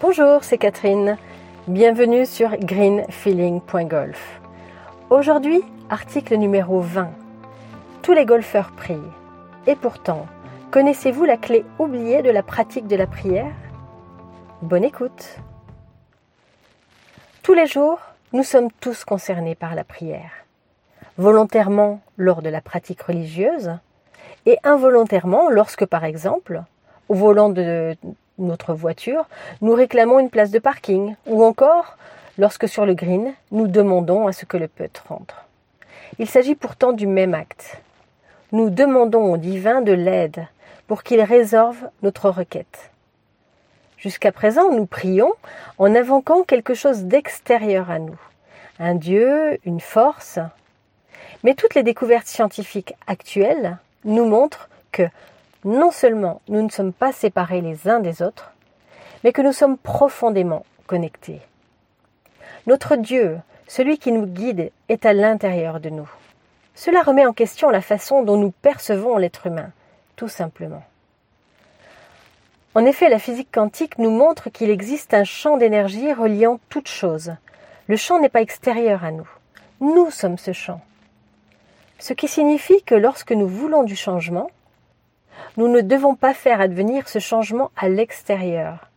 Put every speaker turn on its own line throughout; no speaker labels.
Bonjour, c'est Catherine. Bienvenue sur greenfeeling.golf. Aujourd'hui, article numéro 20. Tous les golfeurs prient. Et pourtant, connaissez-vous la clé oubliée de la pratique de la prière? Bonne écoute. Tous les jours, nous sommes tous concernés par la prière. Volontairement lors de la pratique religieuse et involontairement lorsque, par exemple, au volant de notre voiture, nous réclamons une place de parking, ou encore lorsque sur le green, nous demandons à ce que le putt rentre. Il s'agit pourtant du même acte. Nous demandons au divin de l'aide pour qu'il résolve notre requête. Jusqu'à présent, nous prions en invoquant quelque chose d'extérieur à nous, un Dieu, une force. Mais toutes les découvertes scientifiques actuelles nous montrent que non seulement nous ne sommes pas séparés les uns des autres, mais que nous sommes profondément connectés. Notre Dieu, celui qui nous guide, est à l'intérieur de nous. Cela remet en question la façon dont nous percevons l'être humain, tout simplement. En effet, la physique quantique nous montre qu'il existe un champ d'énergie reliant toutes choses. Le champ n'est pas extérieur à nous. Nous sommes ce champ. Ce qui signifie que lorsque nous voulons du changement, nous ne devons pas faire advenir ce changement à l'extérieur,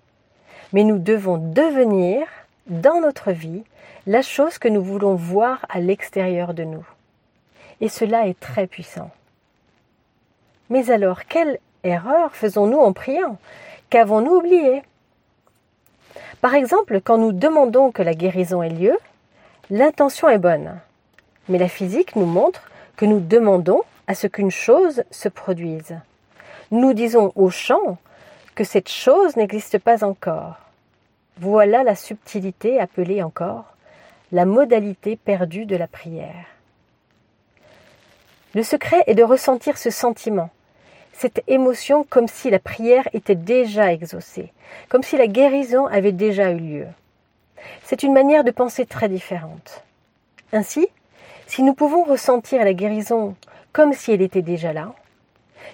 mais nous devons devenir, dans notre vie, la chose que nous voulons voir à l'extérieur de nous. Et cela est très puissant. Mais alors, quelle erreur faisons-nous en priant? Qu'avons-nous oublié? Par exemple, quand nous demandons que la guérison ait lieu, l'intention est bonne. Mais la physique nous montre que nous demandons à ce qu'une chose se produise nous disons au champ que cette chose n'existe pas encore. Voilà la subtilité appelée encore la modalité perdue de la prière. Le secret est de ressentir ce sentiment, cette émotion comme si la prière était déjà exaucée, comme si la guérison avait déjà eu lieu. C'est une manière de penser très différente. Ainsi, si nous pouvons ressentir la guérison comme si elle était déjà là,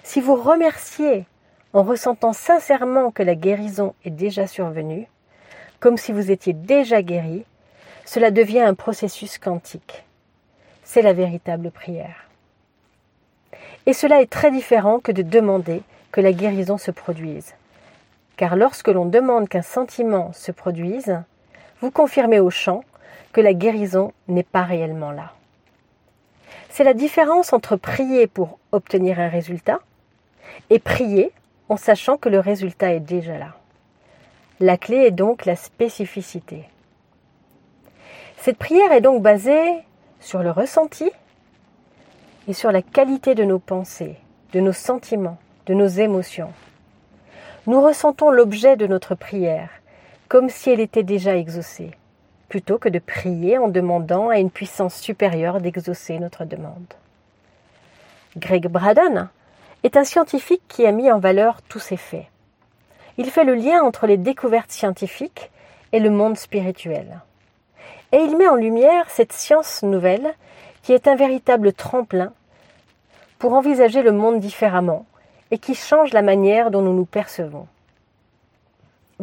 si vous remerciez en ressentant sincèrement que la guérison est déjà survenue, comme si vous étiez déjà guéri, cela devient un processus quantique. C'est la véritable prière. Et cela est très différent que de demander que la guérison se produise. Car lorsque l'on demande qu'un sentiment se produise, vous confirmez au champ que la guérison n'est pas réellement là. C'est la différence entre prier pour obtenir un résultat et prier en sachant que le résultat est déjà là. La clé est donc la spécificité. Cette prière est donc basée sur le ressenti et sur la qualité de nos pensées, de nos sentiments, de nos émotions. Nous ressentons l'objet de notre prière comme si elle était déjà exaucée plutôt que de prier en demandant à une puissance supérieure d'exaucer notre demande. Greg Braden est un scientifique qui a mis en valeur tous ces faits. Il fait le lien entre les découvertes scientifiques et le monde spirituel. Et il met en lumière cette science nouvelle qui est un véritable tremplin pour envisager le monde différemment et qui change la manière dont nous nous percevons.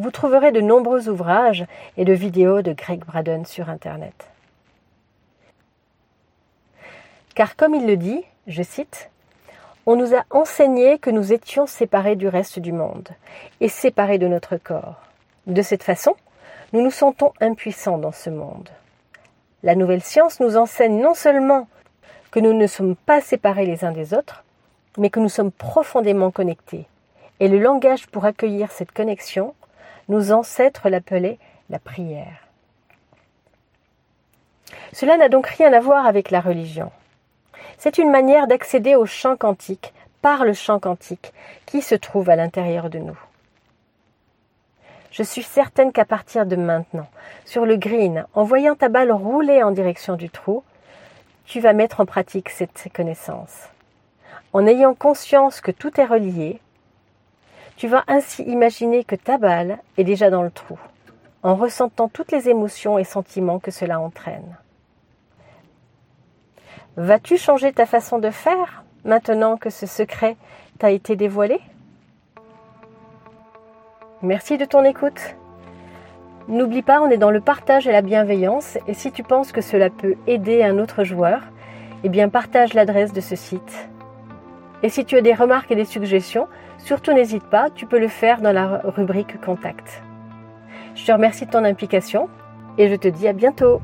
Vous trouverez de nombreux ouvrages et de vidéos de Greg Braden sur Internet. Car comme il le dit, je cite, On nous a enseigné que nous étions séparés du reste du monde et séparés de notre corps. De cette façon, nous nous sentons impuissants dans ce monde. La nouvelle science nous enseigne non seulement que nous ne sommes pas séparés les uns des autres, mais que nous sommes profondément connectés. Et le langage pour accueillir cette connexion nos ancêtres l'appelaient la prière. Cela n'a donc rien à voir avec la religion. C'est une manière d'accéder au champ quantique par le champ quantique qui se trouve à l'intérieur de nous. Je suis certaine qu'à partir de maintenant, sur le green, en voyant ta balle rouler en direction du trou, tu vas mettre en pratique cette connaissance. En ayant conscience que tout est relié, tu vas ainsi imaginer que ta balle est déjà dans le trou, en ressentant toutes les émotions et sentiments que cela entraîne. Vas-tu changer ta façon de faire maintenant que ce secret t'a été dévoilé? Merci de ton écoute. N'oublie pas, on est dans le partage et la bienveillance et si tu penses que cela peut aider un autre joueur, eh bien partage l'adresse de ce site. Et si tu as des remarques et des suggestions, surtout n'hésite pas, tu peux le faire dans la rubrique Contact. Je te remercie de ton implication et je te dis à bientôt.